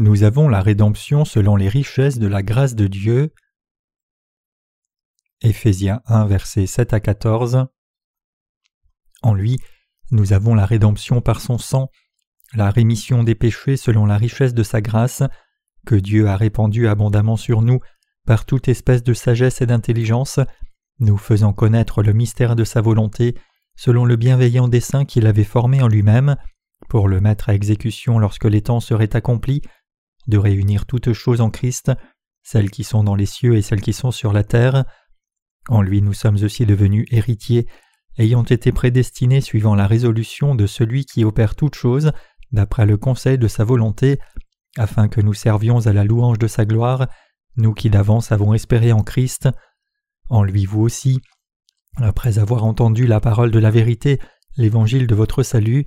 Nous avons la rédemption selon les richesses de la grâce de Dieu. Éphésiens 1 versets 7 à 14 En lui, nous avons la rédemption par son sang, la rémission des péchés selon la richesse de sa grâce, que Dieu a répandue abondamment sur nous par toute espèce de sagesse et d'intelligence, nous faisant connaître le mystère de sa volonté, selon le bienveillant dessein qu'il avait formé en lui-même, pour le mettre à exécution lorsque les temps seraient accomplis, de réunir toutes choses en Christ, celles qui sont dans les cieux et celles qui sont sur la terre. En lui nous sommes aussi devenus héritiers, ayant été prédestinés suivant la résolution de celui qui opère toutes choses, d'après le conseil de sa volonté, afin que nous servions à la louange de sa gloire, nous qui d'avance avons espéré en Christ. En lui vous aussi, après avoir entendu la parole de la vérité, l'évangile de votre salut,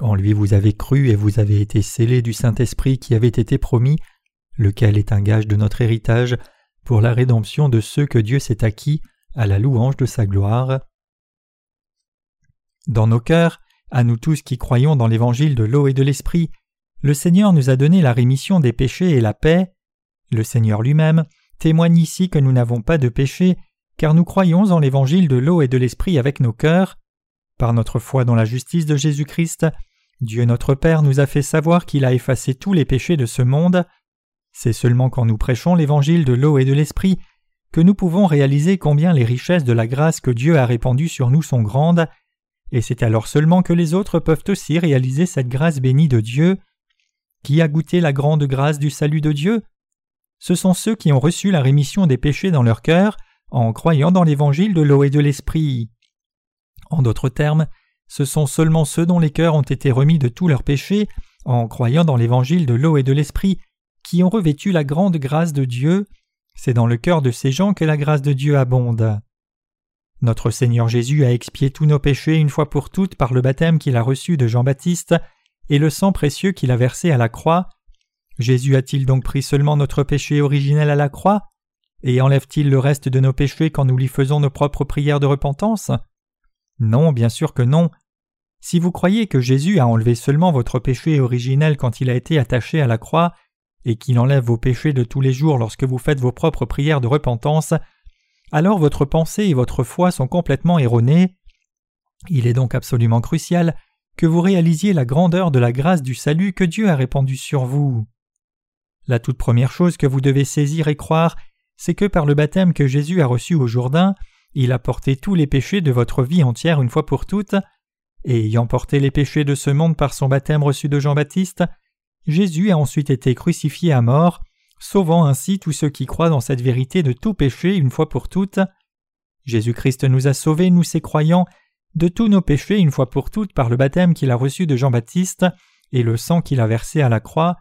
en lui vous avez cru et vous avez été scellés du Saint-Esprit qui avait été promis, lequel est un gage de notre héritage, pour la rédemption de ceux que Dieu s'est acquis, à la louange de sa gloire. Dans nos cœurs, à nous tous qui croyons dans l'évangile de l'eau et de l'esprit, le Seigneur nous a donné la rémission des péchés et la paix. Le Seigneur lui-même témoigne ici que nous n'avons pas de péché, car nous croyons en l'évangile de l'eau et de l'esprit avec nos cœurs. Par notre foi dans la justice de Jésus-Christ, Dieu notre Père nous a fait savoir qu'il a effacé tous les péchés de ce monde. C'est seulement quand nous prêchons l'évangile de l'eau et de l'esprit que nous pouvons réaliser combien les richesses de la grâce que Dieu a répandue sur nous sont grandes, et c'est alors seulement que les autres peuvent aussi réaliser cette grâce bénie de Dieu. Qui a goûté la grande grâce du salut de Dieu? Ce sont ceux qui ont reçu la rémission des péchés dans leur cœur en croyant dans l'évangile de l'eau et de l'esprit. En d'autres termes, ce sont seulement ceux dont les cœurs ont été remis de tous leurs péchés en croyant dans l'évangile de l'eau et de l'esprit qui ont revêtu la grande grâce de Dieu. C'est dans le cœur de ces gens que la grâce de Dieu abonde. Notre Seigneur Jésus a expié tous nos péchés une fois pour toutes par le baptême qu'il a reçu de Jean-Baptiste et le sang précieux qu'il a versé à la croix. Jésus a-t-il donc pris seulement notre péché originel à la croix? Et enlève-t-il le reste de nos péchés quand nous lui faisons nos propres prières de repentance? Non, bien sûr que non. Si vous croyez que Jésus a enlevé seulement votre péché originel quand il a été attaché à la croix, et qu'il enlève vos péchés de tous les jours lorsque vous faites vos propres prières de repentance, alors votre pensée et votre foi sont complètement erronées. Il est donc absolument crucial que vous réalisiez la grandeur de la grâce du salut que Dieu a répandue sur vous. La toute première chose que vous devez saisir et croire, c'est que par le baptême que Jésus a reçu au Jourdain, il a porté tous les péchés de votre vie entière une fois pour toutes, et ayant porté les péchés de ce monde par son baptême reçu de Jean-Baptiste, Jésus a ensuite été crucifié à mort, sauvant ainsi tous ceux qui croient dans cette vérité de tout péché une fois pour toutes. Jésus-Christ nous a sauvés, nous ses croyants, de tous nos péchés une fois pour toutes par le baptême qu'il a reçu de Jean-Baptiste et le sang qu'il a versé à la croix.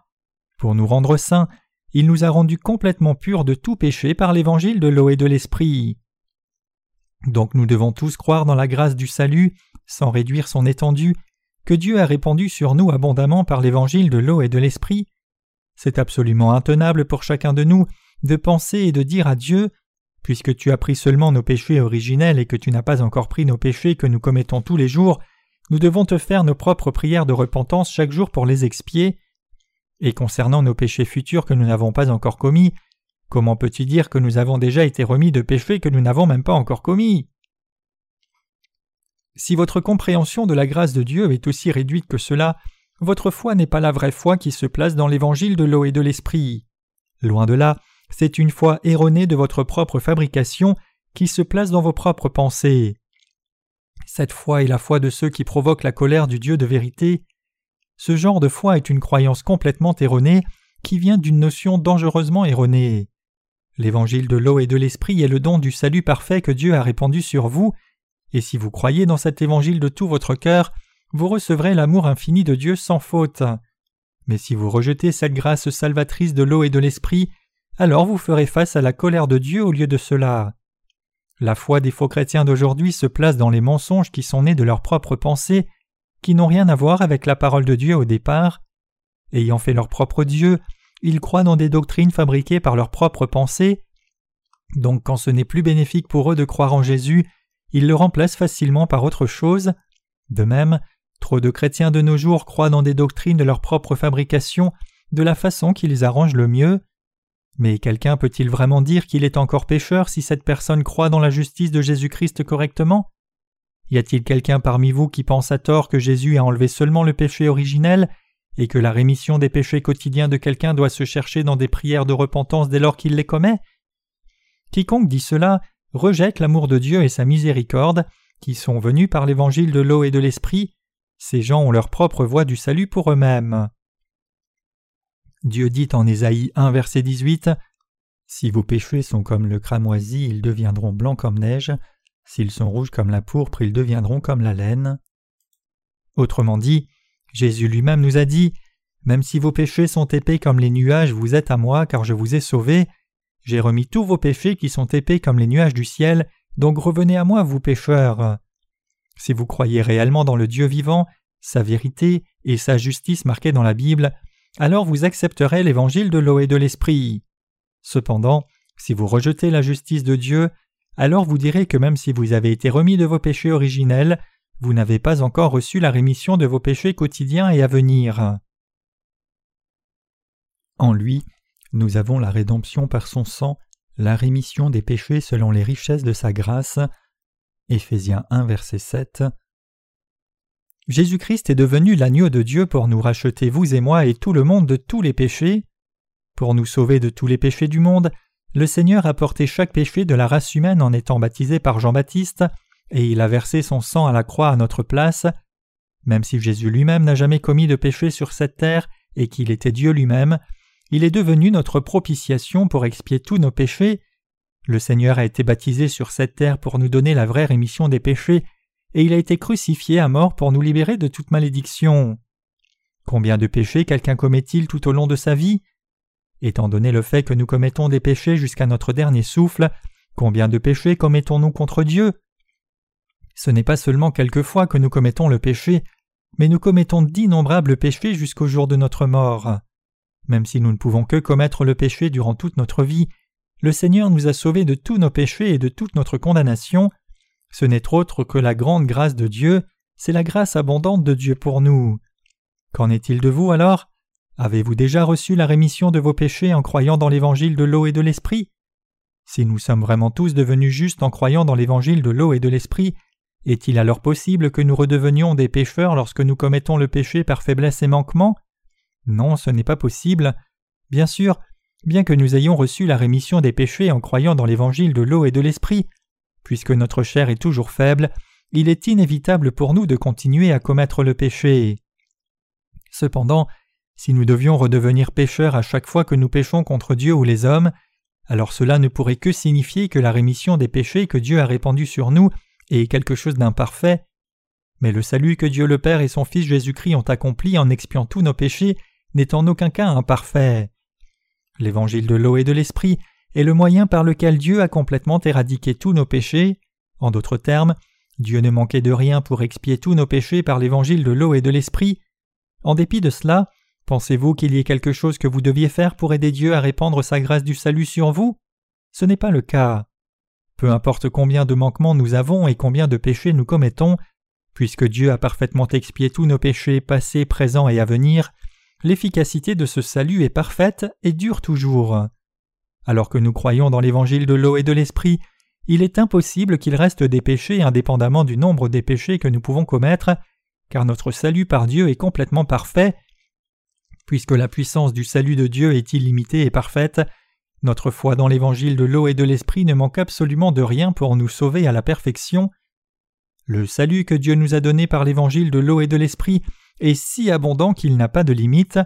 Pour nous rendre saints, il nous a rendus complètement purs de tout péché par l'évangile de l'eau et de l'esprit. Donc nous devons tous croire dans la grâce du salut, sans réduire son étendue, que Dieu a répandu sur nous abondamment par l'évangile de l'eau et de l'esprit, c'est absolument intenable pour chacun de nous de penser et de dire à Dieu Puisque tu as pris seulement nos péchés originels et que tu n'as pas encore pris nos péchés que nous commettons tous les jours, nous devons te faire nos propres prières de repentance chaque jour pour les expier. Et concernant nos péchés futurs que nous n'avons pas encore commis, comment peux-tu dire que nous avons déjà été remis de péchés que nous n'avons même pas encore commis? Si votre compréhension de la grâce de Dieu est aussi réduite que cela, votre foi n'est pas la vraie foi qui se place dans l'évangile de l'eau et de l'esprit. Loin de là, c'est une foi erronée de votre propre fabrication qui se place dans vos propres pensées. Cette foi est la foi de ceux qui provoquent la colère du Dieu de vérité. Ce genre de foi est une croyance complètement erronée qui vient d'une notion dangereusement erronée. L'évangile de l'eau et de l'esprit est le don du salut parfait que Dieu a répandu sur vous, et si vous croyez dans cet évangile de tout votre cœur, vous recevrez l'amour infini de Dieu sans faute. Mais si vous rejetez cette grâce salvatrice de l'eau et de l'esprit, alors vous ferez face à la colère de Dieu au lieu de cela. La foi des faux chrétiens d'aujourd'hui se place dans les mensonges qui sont nés de leurs propres pensées, qui n'ont rien à voir avec la parole de Dieu au départ. Ayant fait leur propre Dieu, ils croient dans des doctrines fabriquées par leurs propres pensées. Donc quand ce n'est plus bénéfique pour eux de croire en Jésus, ils le remplacent facilement par autre chose. De même, Trop de chrétiens de nos jours croient dans des doctrines de leur propre fabrication de la façon qui les arrange le mieux. Mais quelqu'un peut-il vraiment dire qu'il est encore pécheur si cette personne croit dans la justice de Jésus-Christ correctement? Y a-t-il quelqu'un parmi vous qui pense à tort que Jésus a enlevé seulement le péché originel? Et que la rémission des péchés quotidiens de quelqu'un doit se chercher dans des prières de repentance dès lors qu'il les commet? Quiconque dit cela rejette l'amour de Dieu et sa miséricorde, qui sont venus par l'évangile de l'eau et de l'esprit. Ces gens ont leur propre voie du salut pour eux-mêmes. Dieu dit en Ésaïe 1 verset 18 Si vos péchés sont comme le cramoisi, ils deviendront blancs comme neige, s'ils sont rouges comme la pourpre, ils deviendront comme la laine. Autrement dit, Jésus lui-même nous a dit Même si vos péchés sont épais comme les nuages, vous êtes à moi, car je vous ai sauvés. J'ai remis tous vos péchés qui sont épais comme les nuages du ciel, donc revenez à moi, vous pécheurs. Si vous croyez réellement dans le Dieu vivant, sa vérité et sa justice marquées dans la Bible, alors vous accepterez l'évangile de l'eau et de l'esprit. Cependant, si vous rejetez la justice de Dieu, alors vous direz que même si vous avez été remis de vos péchés originels, vous n'avez pas encore reçu la rémission de vos péchés quotidiens et à venir. En lui, nous avons la rédemption par son sang, la rémission des péchés selon les richesses de sa grâce. Éphésiens 1 verset 7. Jésus-Christ est devenu l'agneau de Dieu pour nous racheter vous et moi et tout le monde de tous les péchés. Pour nous sauver de tous les péchés du monde, le Seigneur a porté chaque péché de la race humaine en étant baptisé par Jean-Baptiste, et il a versé son sang à la croix à notre place. Même si Jésus lui-même n'a jamais commis de péché sur cette terre et qu'il était Dieu lui-même, il est devenu notre propitiation pour expier tous nos péchés. Le Seigneur a été baptisé sur cette terre pour nous donner la vraie rémission des péchés, et il a été crucifié à mort pour nous libérer de toute malédiction. Combien de péchés quelqu'un commet-il tout au long de sa vie? Étant donné le fait que nous commettons des péchés jusqu'à notre dernier souffle, combien de péchés commettons-nous contre Dieu? Ce n'est pas seulement quelquefois que nous commettons le péché, mais nous commettons d'innombrables péchés jusqu'au jour de notre mort. Même si nous ne pouvons que commettre le péché durant toute notre vie, le Seigneur nous a sauvés de tous nos péchés et de toute notre condamnation. Ce n'est autre que la grande grâce de Dieu, c'est la grâce abondante de Dieu pour nous. Qu'en est-il de vous alors? Avez-vous déjà reçu la rémission de vos péchés en croyant dans l'évangile de l'eau et de l'esprit? Si nous sommes vraiment tous devenus justes en croyant dans l'évangile de l'eau et de l'esprit, est-il alors possible que nous redevenions des pécheurs lorsque nous commettons le péché par faiblesse et manquement? Non, ce n'est pas possible. Bien sûr, bien que nous ayons reçu la rémission des péchés en croyant dans l'évangile de l'eau et de l'esprit, puisque notre chair est toujours faible, il est inévitable pour nous de continuer à commettre le péché. Cependant, si nous devions redevenir pécheurs à chaque fois que nous péchons contre Dieu ou les hommes, alors cela ne pourrait que signifier que la rémission des péchés que Dieu a répandus sur nous et quelque chose d'imparfait, mais le salut que Dieu le Père et son Fils Jésus-Christ ont accompli en expiant tous nos péchés n'est en aucun cas imparfait. L'évangile de l'eau et de l'esprit est le moyen par lequel Dieu a complètement éradiqué tous nos péchés. En d'autres termes, Dieu ne manquait de rien pour expier tous nos péchés par l'évangile de l'eau et de l'esprit. En dépit de cela, pensez-vous qu'il y ait quelque chose que vous deviez faire pour aider Dieu à répandre sa grâce du salut sur vous? Ce n'est pas le cas. Peu importe combien de manquements nous avons et combien de péchés nous commettons, puisque Dieu a parfaitement expié tous nos péchés passés, présents et à venir, l'efficacité de ce salut est parfaite et dure toujours. Alors que nous croyons dans l'évangile de l'eau et de l'esprit, il est impossible qu'il reste des péchés indépendamment du nombre des péchés que nous pouvons commettre, car notre salut par Dieu est complètement parfait. Puisque la puissance du salut de Dieu est illimitée et parfaite, notre foi dans l'évangile de l'eau et de l'esprit ne manque absolument de rien pour nous sauver à la perfection. Le salut que Dieu nous a donné par l'évangile de l'eau et de l'esprit est si abondant qu'il n'a pas de limite.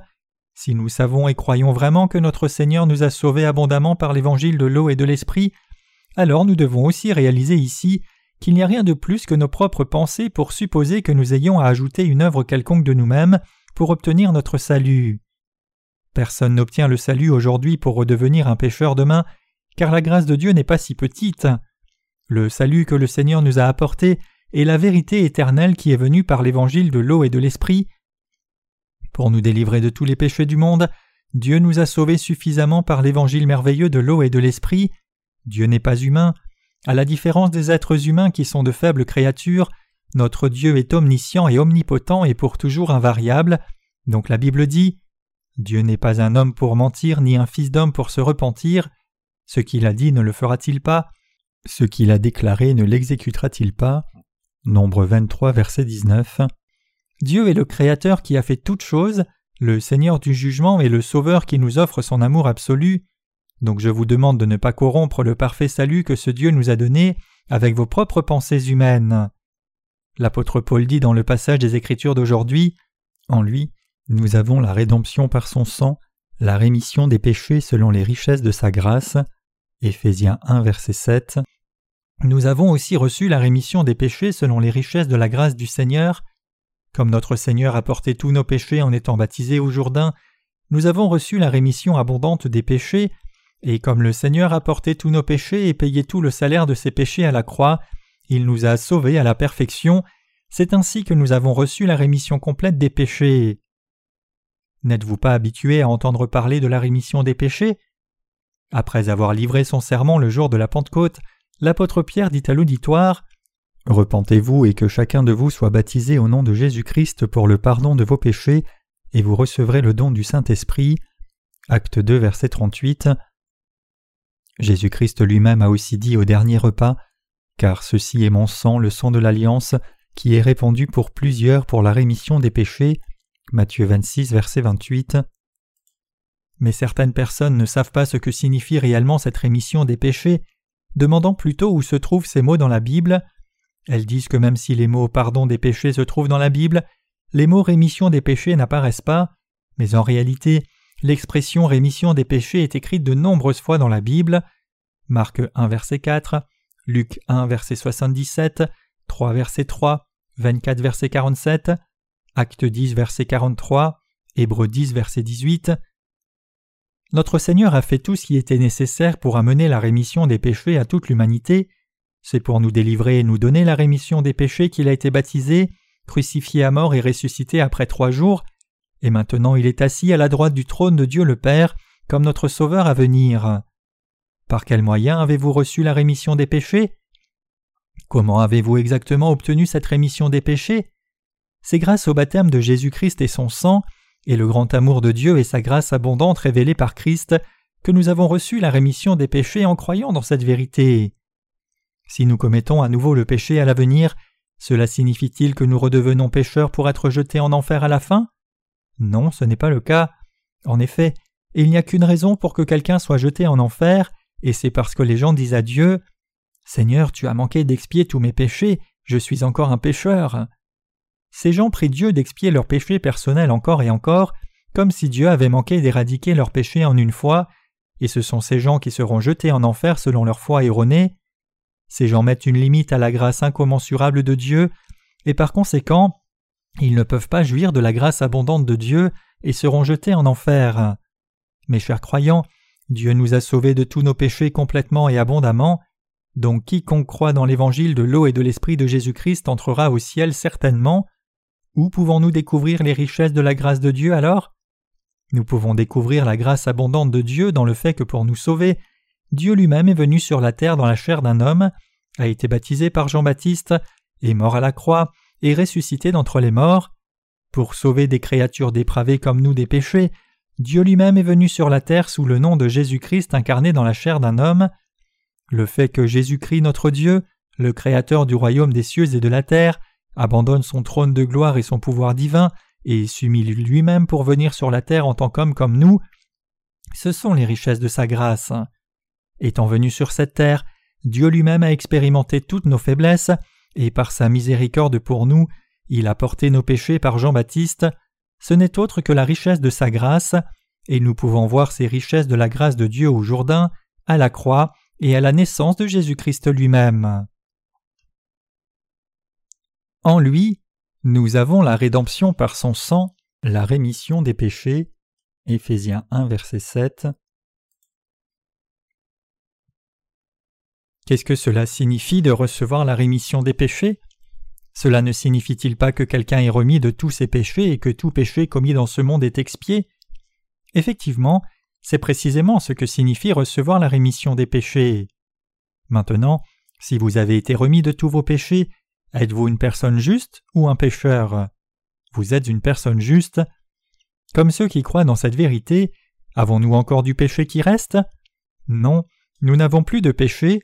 Si nous savons et croyons vraiment que notre Seigneur nous a sauvés abondamment par l'évangile de l'eau et de l'esprit, alors nous devons aussi réaliser ici qu'il n'y a rien de plus que nos propres pensées pour supposer que nous ayons à ajouter une œuvre quelconque de nous-mêmes pour obtenir notre salut. Personne n'obtient le salut aujourd'hui pour redevenir un pécheur demain, car la grâce de Dieu n'est pas si petite. Le salut que le Seigneur nous a apporté est la vérité éternelle qui est venue par l'évangile de l'eau et de l'esprit. Pour nous délivrer de tous les péchés du monde, Dieu nous a sauvés suffisamment par l'évangile merveilleux de l'eau et de l'esprit. Dieu n'est pas humain. À la différence des êtres humains qui sont de faibles créatures, notre Dieu est omniscient et omnipotent et pour toujours invariable. Donc la Bible dit Dieu n'est pas un homme pour mentir, ni un fils d'homme pour se repentir. Ce qu'il a dit ne le fera-t-il pas? Ce qu'il a déclaré ne l'exécutera-t-il pas? Nombre 23, verset 19. Dieu est le Créateur qui a fait toutes choses, le Seigneur du jugement et le Sauveur qui nous offre son amour absolu. Donc je vous demande de ne pas corrompre le parfait salut que ce Dieu nous a donné avec vos propres pensées humaines. L'apôtre Paul dit dans le passage des Écritures d'aujourd'hui En lui, nous avons la rédemption par son sang, la rémission des péchés selon les richesses de sa grâce. Éphésiens 1, verset 7. Nous avons aussi reçu la rémission des péchés selon les richesses de la grâce du Seigneur. Comme notre Seigneur a porté tous nos péchés en étant baptisé au Jourdain, nous avons reçu la rémission abondante des péchés et comme le Seigneur a porté tous nos péchés et payé tout le salaire de ses péchés à la croix, il nous a sauvés à la perfection, c'est ainsi que nous avons reçu la rémission complète des péchés. N'êtes-vous pas habitué à entendre parler de la rémission des péchés? Après avoir livré son serment le jour de la Pentecôte, l'apôtre Pierre dit à l'auditoire Repentez-vous et que chacun de vous soit baptisé au nom de Jésus-Christ pour le pardon de vos péchés, et vous recevrez le don du Saint-Esprit. Acte 2, verset 38. Jésus-Christ lui-même a aussi dit au dernier repas Car ceci est mon sang, le sang de l'alliance, qui est répandu pour plusieurs pour la rémission des péchés. Matthieu 26, verset 28. Mais certaines personnes ne savent pas ce que signifie réellement cette rémission des péchés, demandant plutôt où se trouvent ces mots dans la Bible. Elles disent que même si les mots pardon des péchés se trouvent dans la Bible, les mots rémission des péchés n'apparaissent pas, mais en réalité, L'expression rémission des péchés est écrite de nombreuses fois dans la Bible. Marc 1 verset 4, Luc 1 verset 77, 3 verset 3, 24 verset 47, Acte 10 verset 43, Hébreux 10 verset 18. Notre Seigneur a fait tout ce qui était nécessaire pour amener la rémission des péchés à toute l'humanité. C'est pour nous délivrer et nous donner la rémission des péchés qu'il a été baptisé, crucifié à mort et ressuscité après trois jours, et maintenant il est assis à la droite du trône de Dieu le Père, comme notre Sauveur à venir. Par quel moyen avez-vous reçu la rémission des péchés? Comment avez-vous exactement obtenu cette rémission des péchés? C'est grâce au baptême de Jésus-Christ et son sang, et le grand amour de Dieu et sa grâce abondante révélée par Christ, que nous avons reçu la rémission des péchés en croyant dans cette vérité. Si nous commettons à nouveau le péché à l'avenir, cela signifie-t-il que nous redevenons pécheurs pour être jetés en enfer à la fin? Non, ce n'est pas le cas. En effet, il n'y a qu'une raison pour que quelqu'un soit jeté en enfer, et c'est parce que les gens disent à Dieu Seigneur, tu as manqué d'expier tous mes péchés, je suis encore un pécheur. Ces gens prient Dieu d'expier leurs péchés personnels encore et encore, comme si Dieu avait manqué d'éradiquer leurs péchés en une fois, et ce sont ces gens qui seront jetés en enfer selon leur foi erronée. Ces gens mettent une limite à la grâce incommensurable de Dieu, et par conséquent, ils ne peuvent pas jouir de la grâce abondante de Dieu et seront jetés en enfer. Mes chers croyants, Dieu nous a sauvés de tous nos péchés complètement et abondamment, donc quiconque croit dans l'évangile de l'eau et de l'esprit de Jésus-Christ entrera au ciel certainement. Où pouvons-nous découvrir les richesses de la grâce de Dieu alors? Nous pouvons découvrir la grâce abondante de Dieu dans le fait que pour nous sauver, Dieu lui-même est venu sur la terre dans la chair d'un homme, a été baptisé par Jean-Baptiste, est mort à la croix, et ressuscité d'entre les morts. Pour sauver des créatures dépravées comme nous des péchés, Dieu lui-même est venu sur la terre sous le nom de Jésus-Christ incarné dans la chair d'un homme. Le fait que Jésus-Christ notre Dieu, le Créateur du royaume des cieux et de la terre, abandonne son trône de gloire et son pouvoir divin et s'humilie lui-même pour venir sur la terre en tant qu'homme comme nous, ce sont les richesses de sa grâce. Étant venu sur cette terre, Dieu lui-même a expérimenté toutes nos faiblesses et par sa miséricorde pour nous, il a porté nos péchés par Jean-Baptiste, ce n'est autre que la richesse de sa grâce, et nous pouvons voir ces richesses de la grâce de Dieu au Jourdain, à la croix et à la naissance de Jésus-Christ lui-même. En lui, nous avons la rédemption par son sang, la rémission des péchés. Éphésiens 1 verset 7. Qu'est-ce que cela signifie de recevoir la rémission des péchés? Cela ne signifie-t-il pas que quelqu'un est remis de tous ses péchés et que tout péché commis dans ce monde est expié? Effectivement, c'est précisément ce que signifie recevoir la rémission des péchés. Maintenant, si vous avez été remis de tous vos péchés, êtes-vous une personne juste ou un pécheur? Vous êtes une personne juste. Comme ceux qui croient dans cette vérité, avons-nous encore du péché qui reste? Non, nous n'avons plus de péché.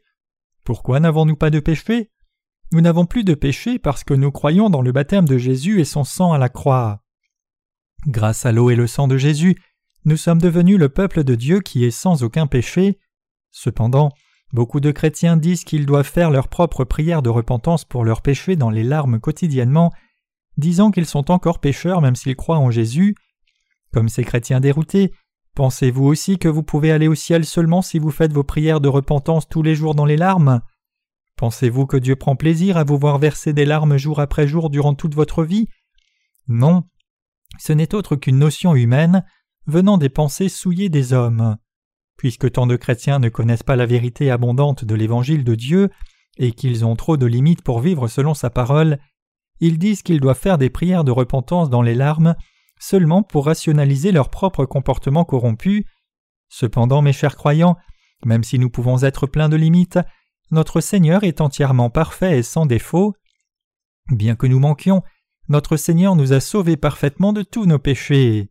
Pourquoi n'avons-nous pas de péché? Nous n'avons plus de péché parce que nous croyons dans le baptême de Jésus et son sang à la croix. Grâce à l'eau et le sang de Jésus, nous sommes devenus le peuple de Dieu qui est sans aucun péché. Cependant, beaucoup de chrétiens disent qu'ils doivent faire leur propre prière de repentance pour leurs péchés dans les larmes quotidiennement, disant qu'ils sont encore pécheurs même s'ils croient en Jésus. Comme ces chrétiens déroutés, pensez-vous aussi que vous pouvez aller au ciel seulement si vous faites vos prières de repentance tous les jours dans les larmes? Pensez-vous que Dieu prend plaisir à vous voir verser des larmes jour après jour durant toute votre vie? Non, ce n'est autre qu'une notion humaine venant des pensées souillées des hommes. Puisque tant de chrétiens ne connaissent pas la vérité abondante de l'évangile de Dieu et qu'ils ont trop de limites pour vivre selon sa parole, ils disent qu'ils doivent faire des prières de repentance dans les larmes seulement pour rationaliser leur propre comportement corrompu. Cependant, mes chers croyants, même si nous pouvons être pleins de limites, notre Seigneur est entièrement parfait et sans défaut. Bien que nous manquions, notre Seigneur nous a sauvés parfaitement de tous nos péchés.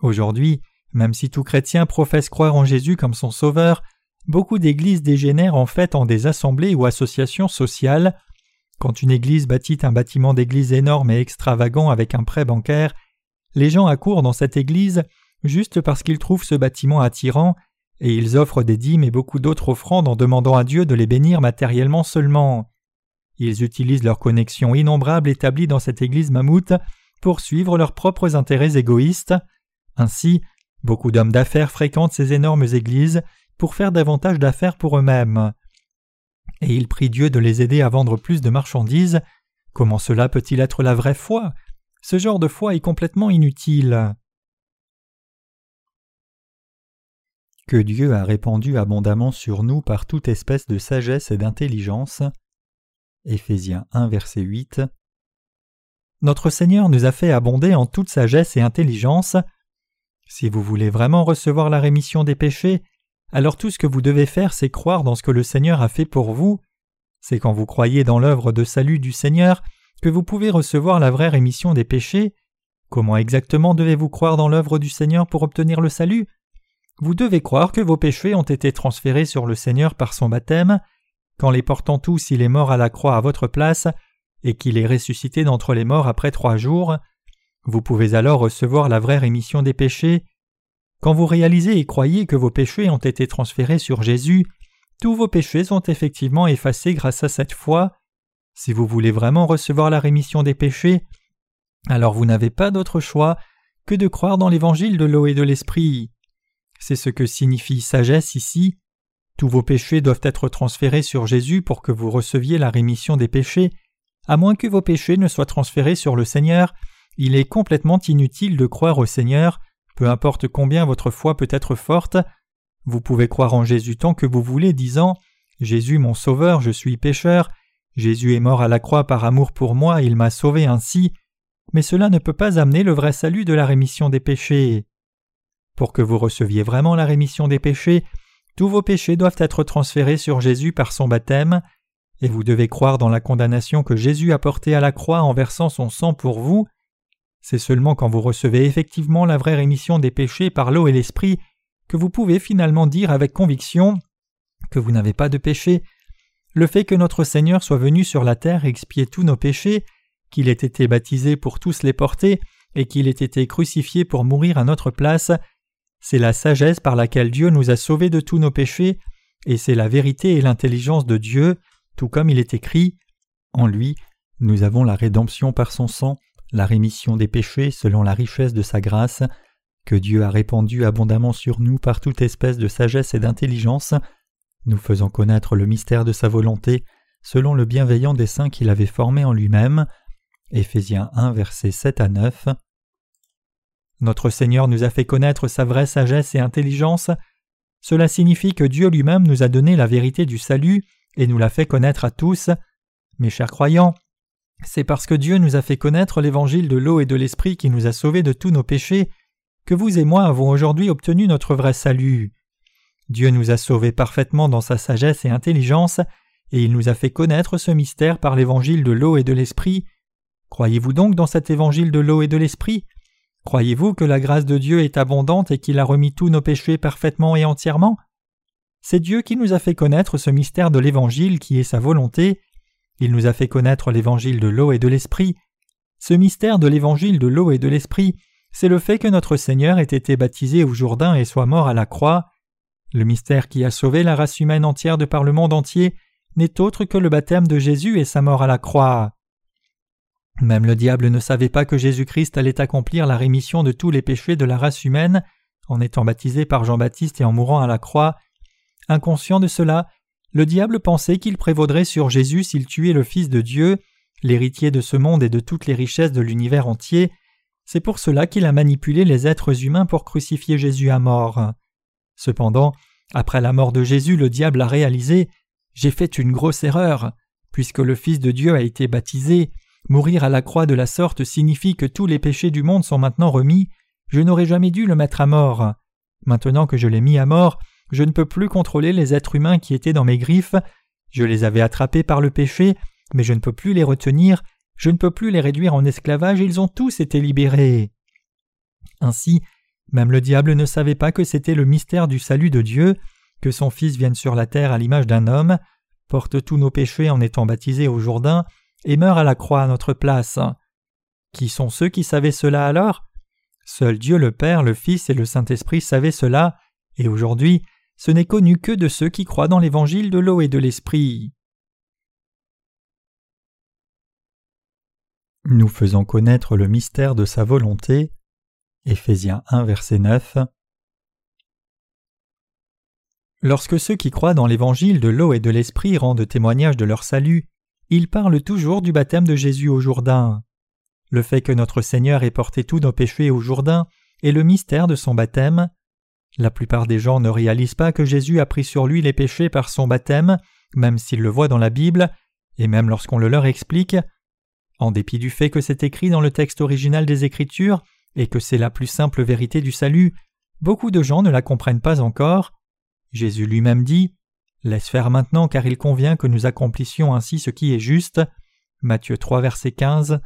Aujourd'hui, même si tout chrétien professe croire en Jésus comme son Sauveur, beaucoup d'églises dégénèrent en fait en des assemblées ou associations sociales. Quand une église bâtit un bâtiment d'église énorme et extravagant avec un prêt bancaire, les gens accourent dans cette église juste parce qu'ils trouvent ce bâtiment attirant, et ils offrent des dîmes et beaucoup d'autres offrandes en demandant à Dieu de les bénir matériellement seulement. Ils utilisent leurs connexions innombrables établies dans cette église mammouth pour suivre leurs propres intérêts égoïstes. Ainsi, beaucoup d'hommes d'affaires fréquentent ces énormes églises pour faire davantage d'affaires pour eux-mêmes. Et ils prient Dieu de les aider à vendre plus de marchandises. Comment cela peut-il être la vraie foi? Ce genre de foi est complètement inutile. Que Dieu a répandu abondamment sur nous par toute espèce de sagesse et d'intelligence. Éphésiens 1 verset 8. Notre Seigneur nous a fait abonder en toute sagesse et intelligence. Si vous voulez vraiment recevoir la rémission des péchés, alors tout ce que vous devez faire, c'est croire dans ce que le Seigneur a fait pour vous. C'est quand vous croyez dans l'œuvre de salut du Seigneur que vous pouvez recevoir la vraie rémission des péchés. Comment exactement devez-vous croire dans l'œuvre du Seigneur pour obtenir le salut? Vous devez croire que vos péchés ont été transférés sur le Seigneur par son baptême. Qu'en les portant tous, il est mort à la croix à votre place, et qu'il est ressuscité d'entre les morts après trois jours. Vous pouvez alors recevoir la vraie rémission des péchés. Quand vous réalisez et croyez que vos péchés ont été transférés sur Jésus, tous vos péchés sont effectivement effacés grâce à cette foi. Si vous voulez vraiment recevoir la rémission des péchés, alors vous n'avez pas d'autre choix que de croire dans l'évangile de l'eau et de l'esprit. C'est ce que signifie sagesse ici. Tous vos péchés doivent être transférés sur Jésus pour que vous receviez la rémission des péchés, à moins que vos péchés ne soient transférés sur le Seigneur il est complètement inutile de croire au Seigneur, peu importe combien votre foi peut être forte. Vous pouvez croire en Jésus tant que vous voulez, disant Jésus mon Sauveur, je suis pécheur, Jésus est mort à la croix par amour pour moi, il m'a sauvé ainsi, mais cela ne peut pas amener le vrai salut de la rémission des péchés. Pour que vous receviez vraiment la rémission des péchés, tous vos péchés doivent être transférés sur Jésus par son baptême, et vous devez croire dans la condamnation que Jésus a portée à la croix en versant son sang pour vous. C'est seulement quand vous recevez effectivement la vraie rémission des péchés par l'eau et l'esprit que vous pouvez finalement dire avec conviction que vous n'avez pas de péché. Le fait que notre Seigneur soit venu sur la terre expier tous nos péchés, qu'il ait été baptisé pour tous les porter, et qu'il ait été crucifié pour mourir à notre place, c'est la sagesse par laquelle Dieu nous a sauvés de tous nos péchés, et c'est la vérité et l'intelligence de Dieu, tout comme il est écrit En lui, nous avons la rédemption par son sang, la rémission des péchés selon la richesse de sa grâce, que Dieu a répandue abondamment sur nous par toute espèce de sagesse et d'intelligence, nous faisant connaître le mystère de sa volonté selon le bienveillant dessein qu'il avait formé en lui-même. Éphésiens 1, versets 7 à 9. Notre Seigneur nous a fait connaître sa vraie sagesse et intelligence. Cela signifie que Dieu lui-même nous a donné la vérité du salut et nous l'a fait connaître à tous. Mes chers croyants, c'est parce que Dieu nous a fait connaître l'évangile de l'eau et de l'esprit qui nous a sauvés de tous nos péchés que vous et moi avons aujourd'hui obtenu notre vrai salut. Dieu nous a sauvés parfaitement dans sa sagesse et intelligence, et il nous a fait connaître ce mystère par l'évangile de l'eau et de l'esprit. Croyez-vous donc dans cet évangile de l'eau et de l'esprit? Croyez-vous que la grâce de Dieu est abondante et qu'il a remis tous nos péchés parfaitement et entièrement? C'est Dieu qui nous a fait connaître ce mystère de l'Évangile qui est sa volonté. Il nous a fait connaître l'Évangile de l'eau et de l'Esprit. Ce mystère de l'Évangile de l'eau et de l'Esprit, c'est le fait que notre Seigneur ait été baptisé au Jourdain et soit mort à la croix. Le mystère qui a sauvé la race humaine entière de par le monde entier n'est autre que le baptême de Jésus et sa mort à la croix. Même le diable ne savait pas que Jésus-Christ allait accomplir la rémission de tous les péchés de la race humaine en étant baptisé par Jean-Baptiste et en mourant à la croix. Inconscient de cela, le diable pensait qu'il prévaudrait sur Jésus s'il tuait le Fils de Dieu, l'héritier de ce monde et de toutes les richesses de l'univers entier. C'est pour cela qu'il a manipulé les êtres humains pour crucifier Jésus à mort. Cependant, après la mort de Jésus, le diable a réalisé J'ai fait une grosse erreur. Puisque le Fils de Dieu a été baptisé, Mourir à la croix de la sorte signifie que tous les péchés du monde sont maintenant remis, je n'aurais jamais dû le mettre à mort. Maintenant que je l'ai mis à mort, je ne peux plus contrôler les êtres humains qui étaient dans mes griffes, je les avais attrapés par le péché, mais je ne peux plus les retenir, je ne peux plus les réduire en esclavage, ils ont tous été libérés. Ainsi, même le diable ne savait pas que c'était le mystère du salut de Dieu, que son Fils vienne sur la terre à l'image d'un homme, porte tous nos péchés en étant baptisé au Jourdain, et meurt à la croix à notre place. Qui sont ceux qui savaient cela alors? Seul Dieu le Père, le Fils et le Saint-Esprit savaient cela, et aujourd'hui ce n'est connu que de ceux qui croient dans l'évangile de l'eau et de l'Esprit. Nous faisons connaître le mystère de sa volonté. Éphésiens 1 verset 9. Lorsque ceux qui croient dans l'évangile de l'eau et de l'Esprit rendent témoignage de leur salut, il parle toujours du baptême de Jésus au Jourdain. Le fait que notre Seigneur ait porté tous nos péchés au Jourdain est le mystère de son baptême. La plupart des gens ne réalisent pas que Jésus a pris sur lui les péchés par son baptême, même s'ils le voient dans la Bible, et même lorsqu'on le leur explique. En dépit du fait que c'est écrit dans le texte original des Écritures, et que c'est la plus simple vérité du salut, beaucoup de gens ne la comprennent pas encore. Jésus lui-même dit Laisse faire maintenant car il convient que nous accomplissions ainsi ce qui est juste. Matthieu 3 verset 15.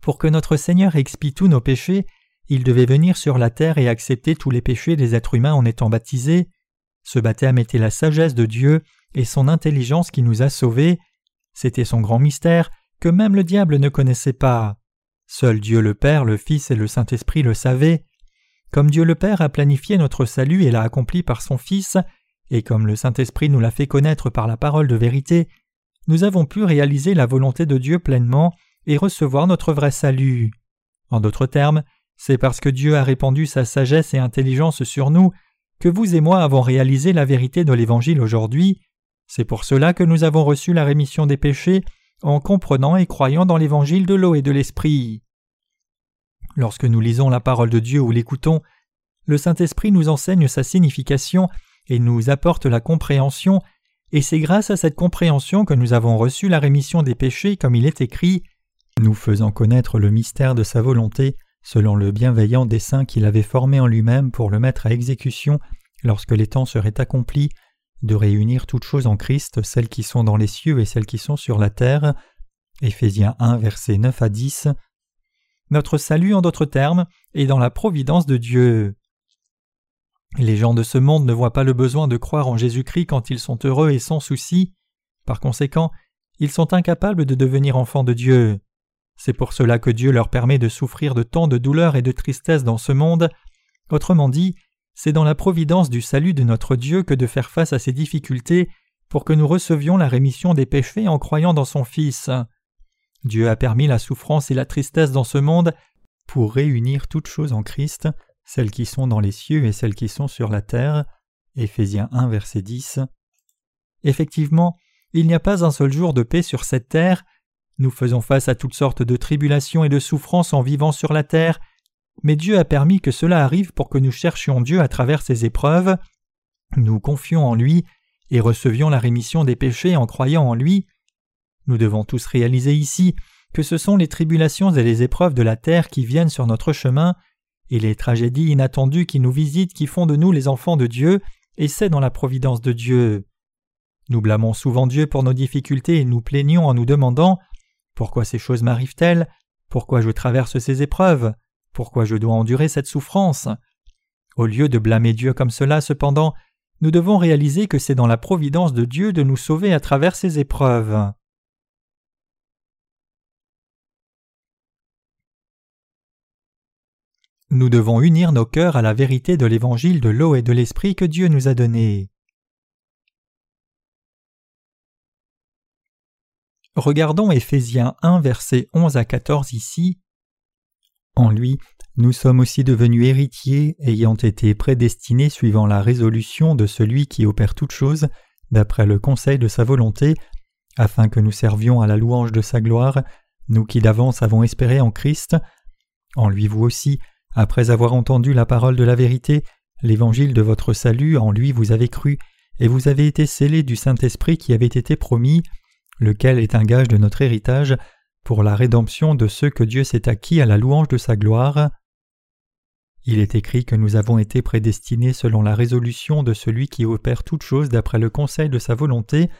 Pour que notre Seigneur expie tous nos péchés, il devait venir sur la terre et accepter tous les péchés des êtres humains en étant baptisé. Ce baptême était la sagesse de Dieu et son intelligence qui nous a sauvés. C'était son grand mystère que même le diable ne connaissait pas. Seul Dieu le Père, le Fils et le Saint-Esprit le savaient. Comme Dieu le Père a planifié notre salut et l'a accompli par son Fils, et comme le Saint-Esprit nous l'a fait connaître par la parole de vérité, nous avons pu réaliser la volonté de Dieu pleinement et recevoir notre vrai salut. En d'autres termes, c'est parce que Dieu a répandu sa sagesse et intelligence sur nous que vous et moi avons réalisé la vérité de l'Évangile aujourd'hui. C'est pour cela que nous avons reçu la rémission des péchés en comprenant et croyant dans l'Évangile de l'eau et de l'Esprit. Lorsque nous lisons la parole de Dieu ou l'écoutons, le Saint-Esprit nous enseigne sa signification et nous apporte la compréhension, et c'est grâce à cette compréhension que nous avons reçu la rémission des péchés comme il est écrit, nous faisant connaître le mystère de sa volonté, selon le bienveillant dessein qu'il avait formé en lui-même pour le mettre à exécution lorsque les temps seraient accomplis, de réunir toutes choses en Christ, celles qui sont dans les cieux et celles qui sont sur la terre. Éphésiens 1, versets 9 à 10. Notre salut, en d'autres termes, est dans la providence de Dieu. Les gens de ce monde ne voient pas le besoin de croire en Jésus-Christ quand ils sont heureux et sans souci. Par conséquent, ils sont incapables de devenir enfants de Dieu. C'est pour cela que Dieu leur permet de souffrir de tant de douleur et de tristesse dans ce monde. Autrement dit, c'est dans la providence du salut de notre Dieu que de faire face à ces difficultés pour que nous recevions la rémission des péchés en croyant dans son Fils. Dieu a permis la souffrance et la tristesse dans ce monde pour réunir toutes choses en Christ celles qui sont dans les cieux et celles qui sont sur la terre. Éphésiens 1, verset 10. Effectivement, il n'y a pas un seul jour de paix sur cette terre. Nous faisons face à toutes sortes de tribulations et de souffrances en vivant sur la terre, mais Dieu a permis que cela arrive pour que nous cherchions Dieu à travers ces épreuves, nous confions en lui et recevions la rémission des péchés en croyant en lui. Nous devons tous réaliser ici que ce sont les tribulations et les épreuves de la terre qui viennent sur notre chemin et les tragédies inattendues qui nous visitent qui font de nous les enfants de Dieu, et c'est dans la providence de Dieu. Nous blâmons souvent Dieu pour nos difficultés et nous plaignons en nous demandant Pourquoi ces choses m'arrivent-elles? Pourquoi je traverse ces épreuves? Pourquoi je dois endurer cette souffrance? Au lieu de blâmer Dieu comme cela, cependant, nous devons réaliser que c'est dans la providence de Dieu de nous sauver à travers ces épreuves. Nous devons unir nos cœurs à la vérité de l'évangile de l'eau et de l'esprit que Dieu nous a donné. Regardons Éphésiens 1 versets 11 à 14 ici. En lui, nous sommes aussi devenus héritiers, ayant été prédestinés suivant la résolution de celui qui opère toutes choses, d'après le conseil de sa volonté, afin que nous servions à la louange de sa gloire, nous qui d'avance avons espéré en Christ. En lui vous aussi, après avoir entendu la parole de la vérité, l'évangile de votre salut, en lui vous avez cru, et vous avez été scellés du Saint-Esprit qui avait été promis, lequel est un gage de notre héritage, pour la rédemption de ceux que Dieu s'est acquis à la louange de sa gloire. Il est écrit que nous avons été prédestinés selon la résolution de celui qui opère toutes choses d'après le conseil de sa volonté,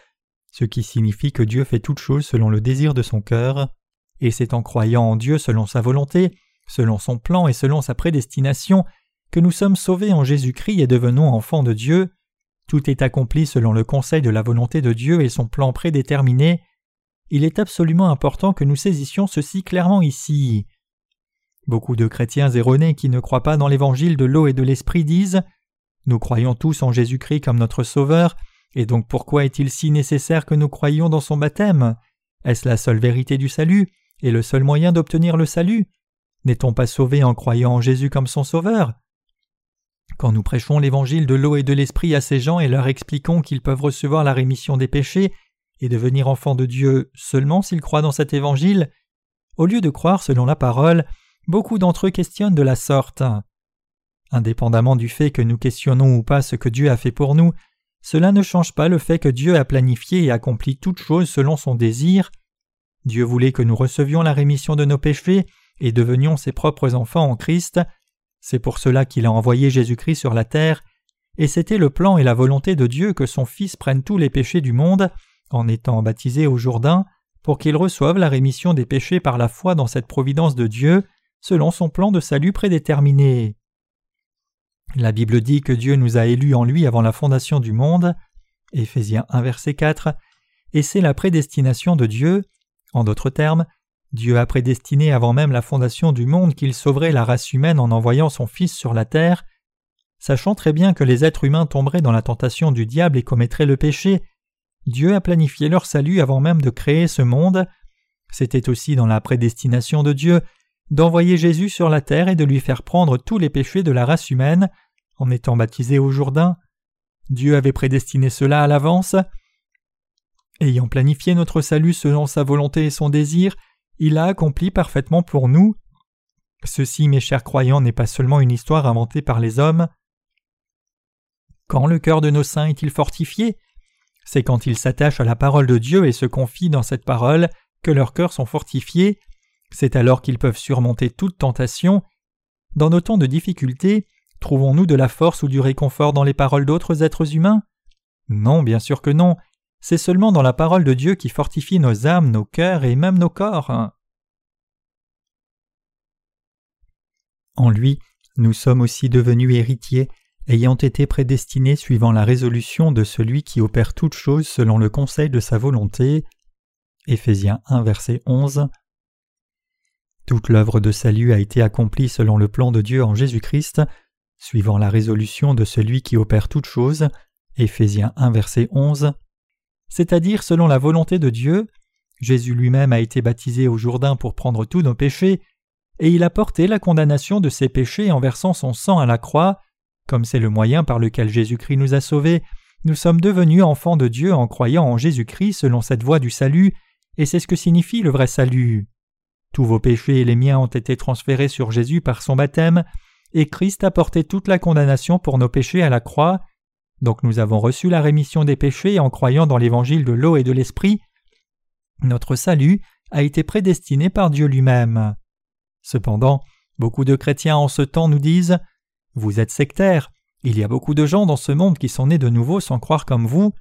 ce qui signifie que Dieu fait toutes choses selon le désir de son cœur, et c'est en croyant en Dieu selon sa volonté, selon son plan et selon sa prédestination, que nous sommes sauvés en Jésus-Christ et devenons enfants de Dieu. Tout est accompli selon le conseil de la volonté de Dieu et son plan prédéterminé. Il est absolument important que nous saisissions ceci clairement ici. Beaucoup de chrétiens erronés qui ne croient pas dans l'évangile de l'eau et de l'esprit disent Nous croyons tous en Jésus-Christ comme notre Sauveur, et donc pourquoi est-il si nécessaire que nous croyions dans son baptême? Est-ce la seule vérité du salut et le seul moyen d'obtenir le salut? N'est-on pas sauvé en croyant en Jésus comme son Sauveur? Quand nous prêchons l'évangile de l'eau et de l'esprit à ces gens et leur expliquons qu'ils peuvent recevoir la rémission des péchés et devenir enfants de Dieu seulement s'ils croient dans cet évangile, au lieu de croire selon la parole, beaucoup d'entre eux questionnent de la sorte. Indépendamment du fait que nous questionnons ou pas ce que Dieu a fait pour nous, cela ne change pas le fait que Dieu a planifié et accompli toutes choses selon son désir. Dieu voulait que nous recevions la rémission de nos péchés et devenions ses propres enfants en Christ. C'est pour cela qu'il a envoyé Jésus-Christ sur la terre, et c'était le plan et la volonté de Dieu que son Fils prenne tous les péchés du monde, en étant baptisé au Jourdain, pour qu'il reçoive la rémission des péchés par la foi dans cette providence de Dieu, selon son plan de salut prédéterminé. La Bible dit que Dieu nous a élus en lui avant la fondation du monde, Éphésiens 1 verset 4, et c'est la prédestination de Dieu, en d'autres termes, Dieu a prédestiné avant même la fondation du monde qu'il sauverait la race humaine en envoyant son Fils sur la terre. Sachant très bien que les êtres humains tomberaient dans la tentation du diable et commettraient le péché, Dieu a planifié leur salut avant même de créer ce monde. C'était aussi dans la prédestination de Dieu d'envoyer Jésus sur la terre et de lui faire prendre tous les péchés de la race humaine en étant baptisé au Jourdain. Dieu avait prédestiné cela à l'avance. Ayant planifié notre salut selon sa volonté et son désir, il a accompli parfaitement pour nous. Ceci, mes chers croyants, n'est pas seulement une histoire inventée par les hommes. Quand le cœur de nos saints est-il fortifié? C'est quand ils s'attachent à la parole de Dieu et se confient dans cette parole que leurs cœurs sont fortifiés. C'est alors qu'ils peuvent surmonter toute tentation. Dans nos temps de difficulté, trouvons-nous de la force ou du réconfort dans les paroles d'autres êtres humains? Non, bien sûr que non. C'est seulement dans la parole de Dieu qui fortifie nos âmes, nos cœurs et même nos corps. En lui, nous sommes aussi devenus héritiers, ayant été prédestinés suivant la résolution de celui qui opère toutes choses selon le conseil de sa volonté. Éphésiens 1 verset 11. Toute l'œuvre de salut a été accomplie selon le plan de Dieu en Jésus-Christ, suivant la résolution de celui qui opère toutes choses. Éphésiens 1 verset 11 c'est-à-dire selon la volonté de Dieu. Jésus lui-même a été baptisé au Jourdain pour prendre tous nos péchés, et il a porté la condamnation de ses péchés en versant son sang à la croix. Comme c'est le moyen par lequel Jésus-Christ nous a sauvés, nous sommes devenus enfants de Dieu en croyant en Jésus-Christ selon cette voie du salut, et c'est ce que signifie le vrai salut. Tous vos péchés et les miens ont été transférés sur Jésus par son baptême, et Christ a porté toute la condamnation pour nos péchés à la croix. Donc nous avons reçu la rémission des péchés en croyant dans l'évangile de l'eau et de l'esprit. Notre salut a été prédestiné par Dieu lui-même. Cependant, beaucoup de chrétiens en ce temps nous disent Vous êtes sectaires, il y a beaucoup de gens dans ce monde qui sont nés de nouveau sans croire comme vous.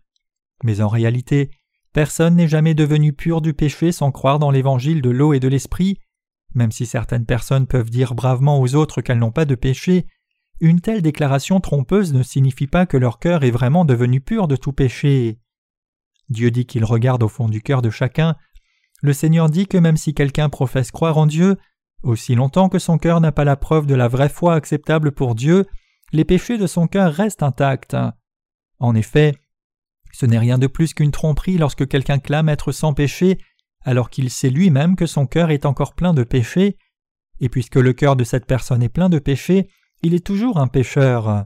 Mais en réalité, personne n'est jamais devenu pur du péché sans croire dans l'évangile de l'eau et de l'esprit. Même si certaines personnes peuvent dire bravement aux autres qu'elles n'ont pas de péché, une telle déclaration trompeuse ne signifie pas que leur cœur est vraiment devenu pur de tout péché. Dieu dit qu'il regarde au fond du cœur de chacun. Le Seigneur dit que même si quelqu'un professe croire en Dieu, aussi longtemps que son cœur n'a pas la preuve de la vraie foi acceptable pour Dieu, les péchés de son cœur restent intacts. En effet, ce n'est rien de plus qu'une tromperie lorsque quelqu'un clame être sans péché, alors qu'il sait lui-même que son cœur est encore plein de péchés, et puisque le cœur de cette personne est plein de péchés, il est toujours un pécheur.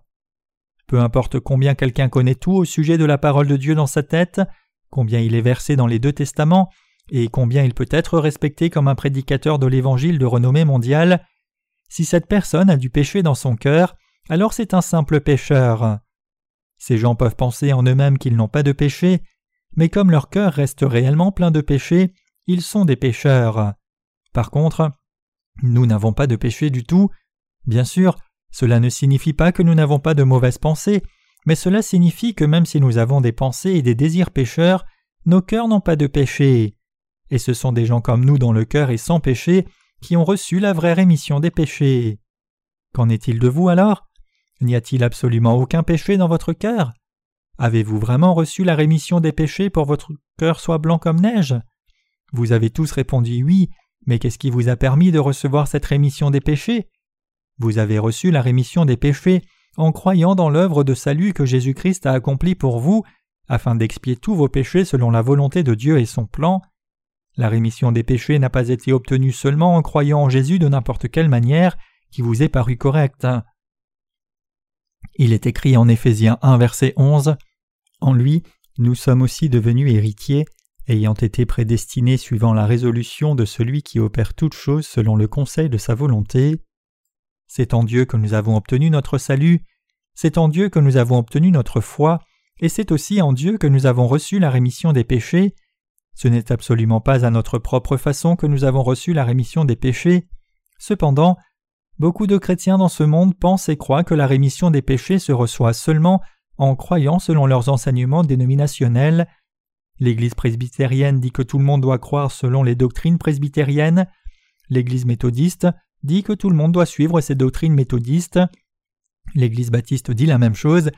Peu importe combien quelqu'un connaît tout au sujet de la parole de Dieu dans sa tête, combien il est versé dans les deux testaments, et combien il peut être respecté comme un prédicateur de l'Évangile de renommée mondiale, si cette personne a du péché dans son cœur, alors c'est un simple pécheur. Ces gens peuvent penser en eux-mêmes qu'ils n'ont pas de péché, mais comme leur cœur reste réellement plein de péché, ils sont des pécheurs. Par contre, nous n'avons pas de péché du tout. Bien sûr, cela ne signifie pas que nous n'avons pas de mauvaises pensées, mais cela signifie que même si nous avons des pensées et des désirs pécheurs, nos cœurs n'ont pas de péché. Et ce sont des gens comme nous dont le cœur est sans péché qui ont reçu la vraie rémission des péchés. Qu'en est-il de vous alors? N'y a-t-il absolument aucun péché dans votre cœur? Avez-vous vraiment reçu la rémission des péchés pour votre cœur soit blanc comme neige? Vous avez tous répondu oui, mais qu'est-ce qui vous a permis de recevoir cette rémission des péchés? Vous avez reçu la rémission des péchés en croyant dans l'œuvre de salut que Jésus-Christ a accomplie pour vous, afin d'expier tous vos péchés selon la volonté de Dieu et son plan. La rémission des péchés n'a pas été obtenue seulement en croyant en Jésus de n'importe quelle manière qui vous est paru correcte. Il est écrit en Éphésiens 1 verset 11 En lui, nous sommes aussi devenus héritiers, ayant été prédestinés suivant la résolution de celui qui opère toutes choses selon le conseil de sa volonté. C'est en Dieu que nous avons obtenu notre salut, c'est en Dieu que nous avons obtenu notre foi, et c'est aussi en Dieu que nous avons reçu la rémission des péchés. Ce n'est absolument pas à notre propre façon que nous avons reçu la rémission des péchés. Cependant, beaucoup de chrétiens dans ce monde pensent et croient que la rémission des péchés se reçoit seulement en croyant selon leurs enseignements dénominationnels. L'Église presbytérienne dit que tout le monde doit croire selon les doctrines presbytériennes. L'Église méthodiste dit que tout le monde doit suivre ces doctrines méthodistes. L'Église baptiste dit la même chose,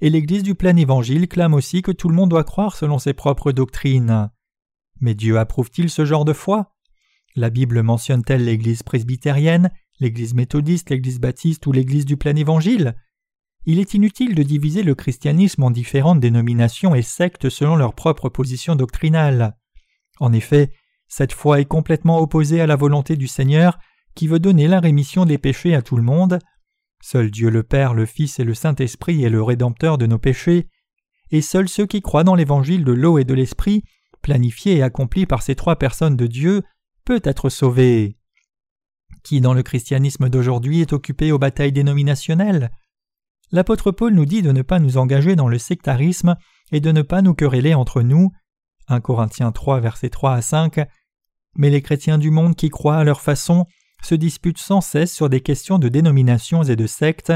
et l'Église du plein évangile clame aussi que tout le monde doit croire selon ses propres doctrines. Mais Dieu approuve-t-il ce genre de foi? La Bible mentionne-t-elle l'Église presbytérienne, l'Église méthodiste, l'Église baptiste ou l'Église du plein évangile? Il est inutile de diviser le christianisme en différentes dénominations et sectes selon leur propre position doctrinale. En effet, cette foi est complètement opposée à la volonté du Seigneur qui veut donner la rémission des péchés à tout le monde. Seul Dieu le Père, le Fils et le Saint-Esprit est le Rédempteur de nos péchés, et seuls ceux qui croient dans l'évangile de l'eau et de l'Esprit, planifié et accompli par ces trois personnes de Dieu, peut être sauvé. Qui dans le christianisme d'aujourd'hui est occupé aux batailles dénominationnelles? L'apôtre Paul nous dit de ne pas nous engager dans le sectarisme et de ne pas nous quereller entre nous. 1 Corinthiens 3 versets 3 à 5. Mais les chrétiens du monde qui croient à leur façon se disputent sans cesse sur des questions de dénominations et de sectes.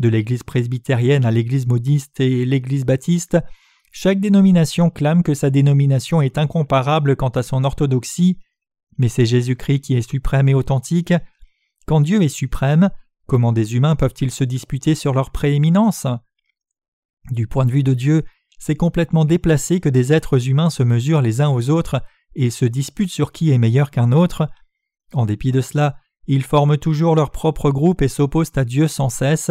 De l'Église presbytérienne à l'Église modiste et l'Église baptiste, chaque dénomination clame que sa dénomination est incomparable quant à son orthodoxie, mais c'est Jésus-Christ qui est suprême et authentique. Quand Dieu est suprême, comment des humains peuvent-ils se disputer sur leur prééminence? Du point de vue de Dieu, c'est complètement déplacé que des êtres humains se mesurent les uns aux autres et se disputent sur qui est meilleur qu'un autre. En dépit de cela, ils forment toujours leur propre groupe et s'opposent à Dieu sans cesse.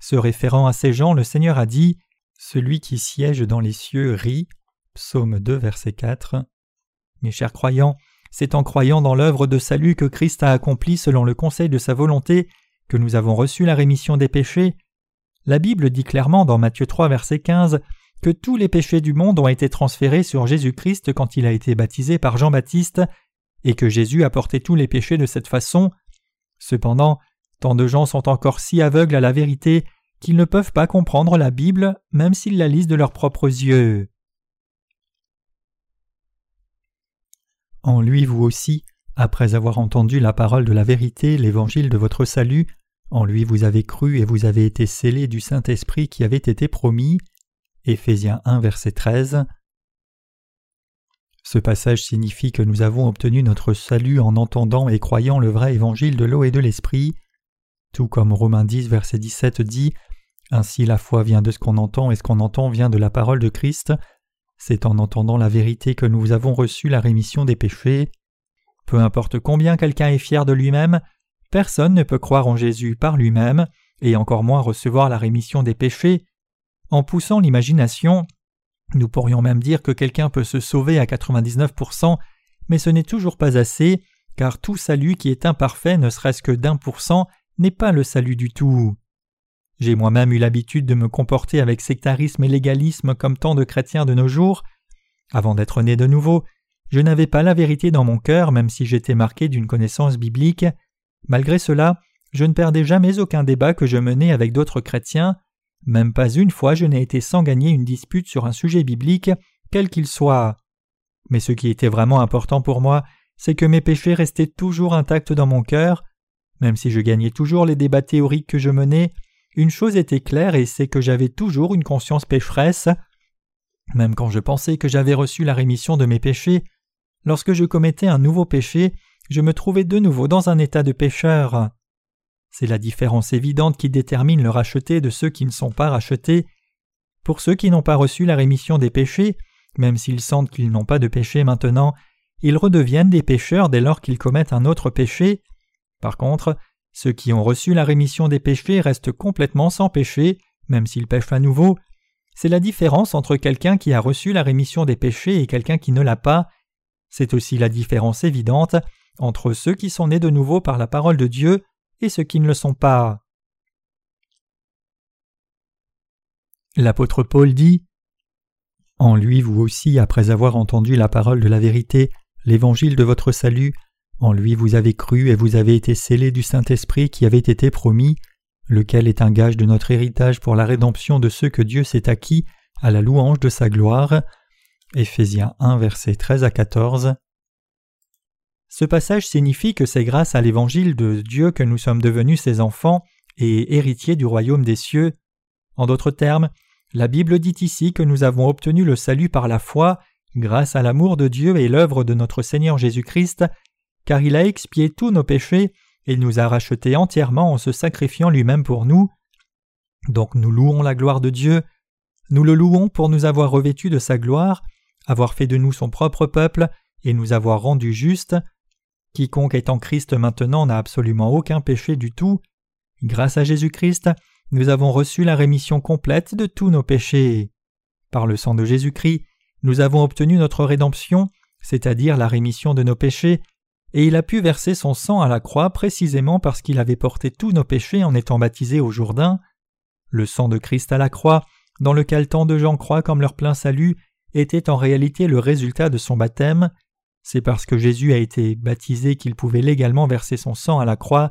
Se référant à ces gens, le Seigneur a dit Celui qui siège dans les cieux rit. Psaume 2, verset 4. Mes chers croyants, c'est en croyant dans l'œuvre de salut que Christ a accompli selon le conseil de sa volonté que nous avons reçu la rémission des péchés. La Bible dit clairement dans Matthieu 3, verset 15 que tous les péchés du monde ont été transférés sur Jésus-Christ quand il a été baptisé par Jean-Baptiste et que Jésus a porté tous les péchés de cette façon. Cependant, tant de gens sont encore si aveugles à la vérité qu'ils ne peuvent pas comprendre la Bible même s'ils la lisent de leurs propres yeux. En lui vous aussi, après avoir entendu la parole de la vérité, l'évangile de votre salut, en lui vous avez cru et vous avez été scellés du Saint-Esprit qui avait été promis. Éphésiens 1 verset 13. Ce passage signifie que nous avons obtenu notre salut en entendant et croyant le vrai évangile de l'eau et de l'esprit. Tout comme Romains 10, verset 17 dit Ainsi la foi vient de ce qu'on entend et ce qu'on entend vient de la parole de Christ. C'est en entendant la vérité que nous avons reçu la rémission des péchés. Peu importe combien quelqu'un est fier de lui-même, personne ne peut croire en Jésus par lui-même, et encore moins recevoir la rémission des péchés. En poussant l'imagination, nous pourrions même dire que quelqu'un peut se sauver à 99%, mais ce n'est toujours pas assez, car tout salut qui est imparfait, ne serait-ce que d'un pour cent, n'est pas le salut du tout. J'ai moi-même eu l'habitude de me comporter avec sectarisme et légalisme comme tant de chrétiens de nos jours. Avant d'être né de nouveau, je n'avais pas la vérité dans mon cœur, même si j'étais marqué d'une connaissance biblique. Malgré cela, je ne perdais jamais aucun débat que je menais avec d'autres chrétiens. Même pas une fois je n'ai été sans gagner une dispute sur un sujet biblique, quel qu'il soit. Mais ce qui était vraiment important pour moi, c'est que mes péchés restaient toujours intacts dans mon cœur. Même si je gagnais toujours les débats théoriques que je menais, une chose était claire et c'est que j'avais toujours une conscience pécheresse. Même quand je pensais que j'avais reçu la rémission de mes péchés, lorsque je commettais un nouveau péché, je me trouvais de nouveau dans un état de pécheur. C'est la différence évidente qui détermine le racheté de ceux qui ne sont pas rachetés. Pour ceux qui n'ont pas reçu la rémission des péchés, même s'ils sentent qu'ils n'ont pas de péché maintenant, ils redeviennent des pécheurs dès lors qu'ils commettent un autre péché. Par contre, ceux qui ont reçu la rémission des péchés restent complètement sans péché, même s'ils pêchent à nouveau. C'est la différence entre quelqu'un qui a reçu la rémission des péchés et quelqu'un qui ne l'a pas. C'est aussi la différence évidente entre ceux qui sont nés de nouveau par la parole de Dieu et ceux qui ne le sont pas. L'apôtre Paul dit En lui, vous aussi, après avoir entendu la parole de la vérité, l'évangile de votre salut, en lui vous avez cru et vous avez été scellés du Saint-Esprit qui avait été promis, lequel est un gage de notre héritage pour la rédemption de ceux que Dieu s'est acquis à la louange de sa gloire. Éphésiens 1, versets 13 à 14. Ce passage signifie que c'est grâce à l'évangile de Dieu que nous sommes devenus ses enfants et héritiers du royaume des cieux. En d'autres termes, la Bible dit ici que nous avons obtenu le salut par la foi, grâce à l'amour de Dieu et l'œuvre de notre Seigneur Jésus-Christ, car il a expié tous nos péchés et nous a rachetés entièrement en se sacrifiant lui-même pour nous. Donc nous louons la gloire de Dieu, nous le louons pour nous avoir revêtus de sa gloire, avoir fait de nous son propre peuple et nous avoir rendus justes, Quiconque est en Christ maintenant n'a absolument aucun péché du tout. Grâce à Jésus-Christ, nous avons reçu la rémission complète de tous nos péchés. Par le sang de Jésus-Christ, nous avons obtenu notre rédemption, c'est-à-dire la rémission de nos péchés, et il a pu verser son sang à la croix précisément parce qu'il avait porté tous nos péchés en étant baptisé au Jourdain. Le sang de Christ à la croix, dans lequel tant de gens croient comme leur plein salut, était en réalité le résultat de son baptême. C'est parce que Jésus a été baptisé qu'il pouvait légalement verser son sang à la croix.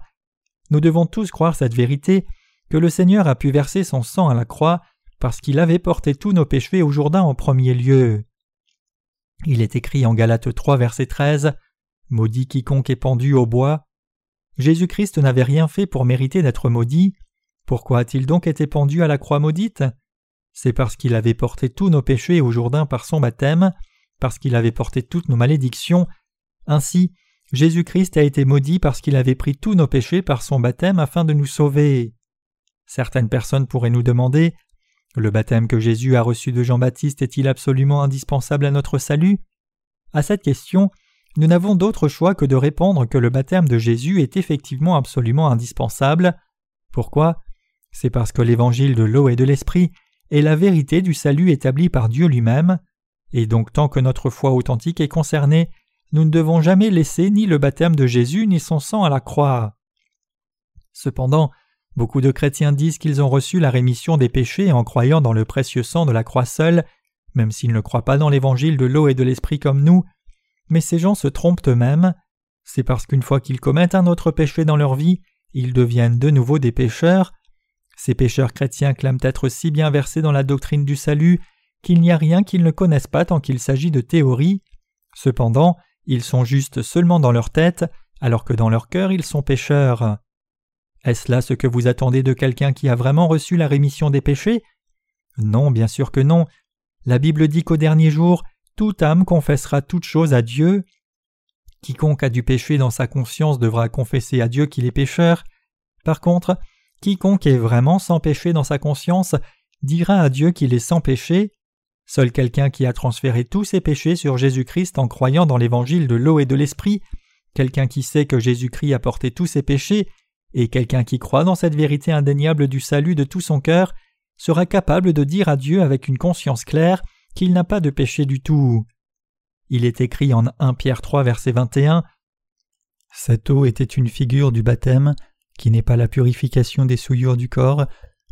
Nous devons tous croire cette vérité, que le Seigneur a pu verser son sang à la croix parce qu'il avait porté tous nos péchés au Jourdain en premier lieu. Il est écrit en Galates 3 verset 13 Maudit quiconque est pendu au bois. Jésus-Christ n'avait rien fait pour mériter d'être maudit. Pourquoi a-t-il donc été pendu à la croix maudite? C'est parce qu'il avait porté tous nos péchés au Jourdain par son baptême parce qu'il avait porté toutes nos malédictions. Ainsi, Jésus-Christ a été maudit parce qu'il avait pris tous nos péchés par son baptême afin de nous sauver. Certaines personnes pourraient nous demander Le baptême que Jésus a reçu de Jean-Baptiste est-il absolument indispensable à notre salut? À cette question, nous n'avons d'autre choix que de répondre que le baptême de Jésus est effectivement absolument indispensable. Pourquoi? C'est parce que l'évangile de l'eau et de l'esprit est la vérité du salut établi par Dieu lui-même. Et donc tant que notre foi authentique est concernée, nous ne devons jamais laisser ni le baptême de Jésus ni son sang à la croix. Cependant, beaucoup de chrétiens disent qu'ils ont reçu la rémission des péchés en croyant dans le précieux sang de la croix seule, même s'ils ne croient pas dans l'évangile de l'eau et de l'esprit comme nous, mais ces gens se trompent eux-mêmes. C'est parce qu'une fois qu'ils commettent un autre péché dans leur vie, ils deviennent de nouveau des pécheurs. Ces pécheurs chrétiens clament être si bien versés dans la doctrine du salut qu'il n'y a rien qu'ils ne connaissent pas tant qu'il s'agit de théorie. Cependant, ils sont justes seulement dans leur tête, alors que dans leur cœur ils sont pécheurs. Est-ce là ce que vous attendez de quelqu'un qui a vraiment reçu la rémission des péchés? Non, bien sûr que non. La Bible dit qu'au dernier jour, toute âme confessera toute chose à Dieu. Quiconque a du péché dans sa conscience devra confesser à Dieu qu'il est pécheur. Par contre, quiconque est vraiment sans péché dans sa conscience dira à Dieu qu'il est sans péché. Seul quelqu'un qui a transféré tous ses péchés sur Jésus-Christ en croyant dans l'évangile de l'eau et de l'esprit, quelqu'un qui sait que Jésus-Christ a porté tous ses péchés, et quelqu'un qui croit dans cette vérité indéniable du salut de tout son cœur, sera capable de dire à Dieu avec une conscience claire qu'il n'a pas de péché du tout. Il est écrit en 1 Pierre 3 verset 21 Cette eau était une figure du baptême, qui n'est pas la purification des souillures du corps,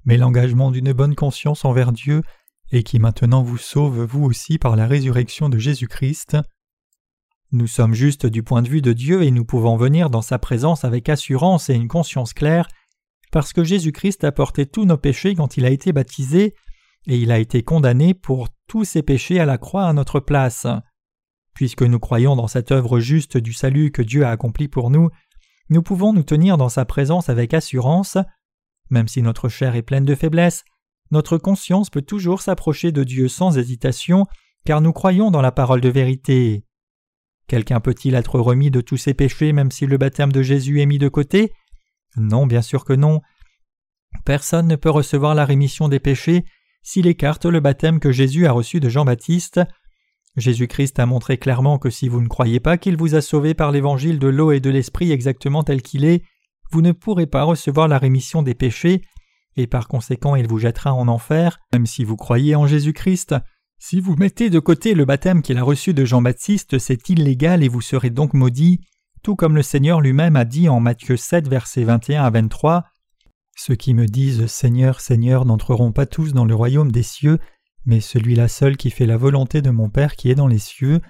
mais l'engagement d'une bonne conscience envers Dieu, et qui maintenant vous sauve vous aussi par la résurrection de Jésus-Christ. Nous sommes justes du point de vue de Dieu et nous pouvons venir dans sa présence avec assurance et une conscience claire, parce que Jésus-Christ a porté tous nos péchés quand il a été baptisé, et il a été condamné pour tous ses péchés à la croix à notre place. Puisque nous croyons dans cette œuvre juste du salut que Dieu a accompli pour nous, nous pouvons nous tenir dans sa présence avec assurance. Même si notre chair est pleine de faiblesses, notre conscience peut toujours s'approcher de Dieu sans hésitation, car nous croyons dans la parole de vérité. Quelqu'un peut-il être remis de tous ses péchés même si le baptême de Jésus est mis de côté? Non, bien sûr que non. Personne ne peut recevoir la rémission des péchés s'il écarte le baptême que Jésus a reçu de Jean-Baptiste. Jésus-Christ a montré clairement que si vous ne croyez pas qu'il vous a sauvé par l'évangile de l'eau et de l'esprit exactement tel qu'il est, vous ne pourrez pas recevoir la rémission des péchés, et par conséquent il vous jettera en enfer, même si vous croyez en Jésus-Christ. Si vous mettez de côté le baptême qu'il a reçu de Jean-Baptiste, c'est illégal et vous serez donc maudit, tout comme le Seigneur lui-même a dit en Matthieu 7, versets 21 à 23. Ceux qui me disent Seigneur, Seigneur n'entreront pas tous dans le royaume des cieux, mais celui-là seul qui fait la volonté de mon Père qui est dans les cieux.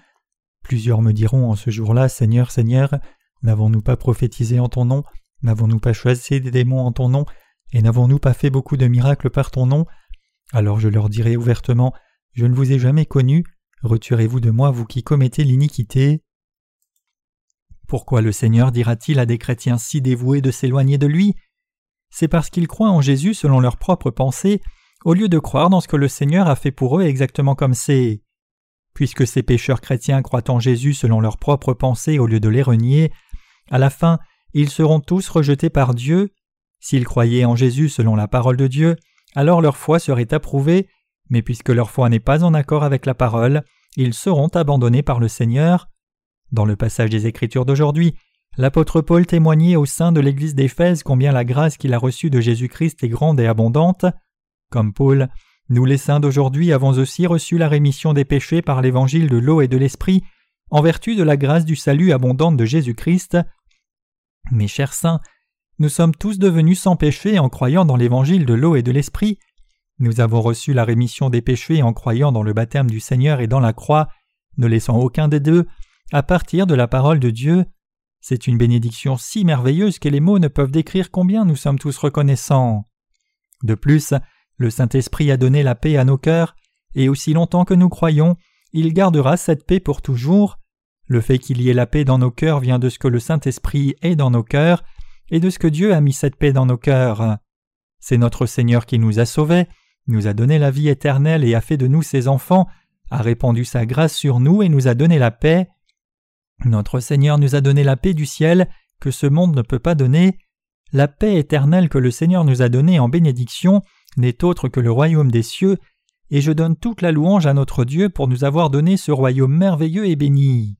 Plusieurs me diront en ce jour-là Seigneur, Seigneur, n'avons-nous pas prophétisé en ton nom? N'avons-nous pas choisi des démons en ton nom? Et n'avons-nous pas fait beaucoup de miracles par ton nom? Alors je leur dirai ouvertement Je ne vous ai jamais connu, retirez-vous de moi, vous qui commettez l'iniquité. Pourquoi le Seigneur dira-t-il à des chrétiens si dévoués de s'éloigner de lui? C'est parce qu'ils croient en Jésus selon leurs propres pensées, au lieu de croire dans ce que le Seigneur a fait pour eux exactement comme c'est. Puisque ces pécheurs chrétiens croient en Jésus selon leurs propres pensées au lieu de les renier, à la fin ils seront tous rejetés par Dieu. S'ils croyaient en Jésus selon la parole de Dieu, alors leur foi serait approuvée, mais puisque leur foi n'est pas en accord avec la parole, ils seront abandonnés par le Seigneur. Dans le passage des Écritures d'aujourd'hui, l'apôtre Paul témoignait au sein de l'Église d'Éphèse combien la grâce qu'il a reçue de Jésus-Christ est grande et abondante. Comme Paul, nous les saints d'aujourd'hui avons aussi reçu la rémission des péchés par l'évangile de l'eau et de l'esprit, en vertu de la grâce du salut abondante de Jésus-Christ. Mes chers saints, nous sommes tous devenus sans péché en croyant dans l'évangile de l'eau et de l'esprit. Nous avons reçu la rémission des péchés en croyant dans le baptême du Seigneur et dans la croix, ne laissant aucun des deux, à partir de la parole de Dieu. C'est une bénédiction si merveilleuse que les mots ne peuvent décrire combien nous sommes tous reconnaissants. De plus, le Saint-Esprit a donné la paix à nos cœurs, et aussi longtemps que nous croyons, il gardera cette paix pour toujours. Le fait qu'il y ait la paix dans nos cœurs vient de ce que le Saint-Esprit est dans nos cœurs et de ce que Dieu a mis cette paix dans nos cœurs. C'est notre Seigneur qui nous a sauvés, nous a donné la vie éternelle et a fait de nous ses enfants, a répandu sa grâce sur nous et nous a donné la paix. Notre Seigneur nous a donné la paix du ciel que ce monde ne peut pas donner. La paix éternelle que le Seigneur nous a donnée en bénédiction n'est autre que le royaume des cieux, et je donne toute la louange à notre Dieu pour nous avoir donné ce royaume merveilleux et béni.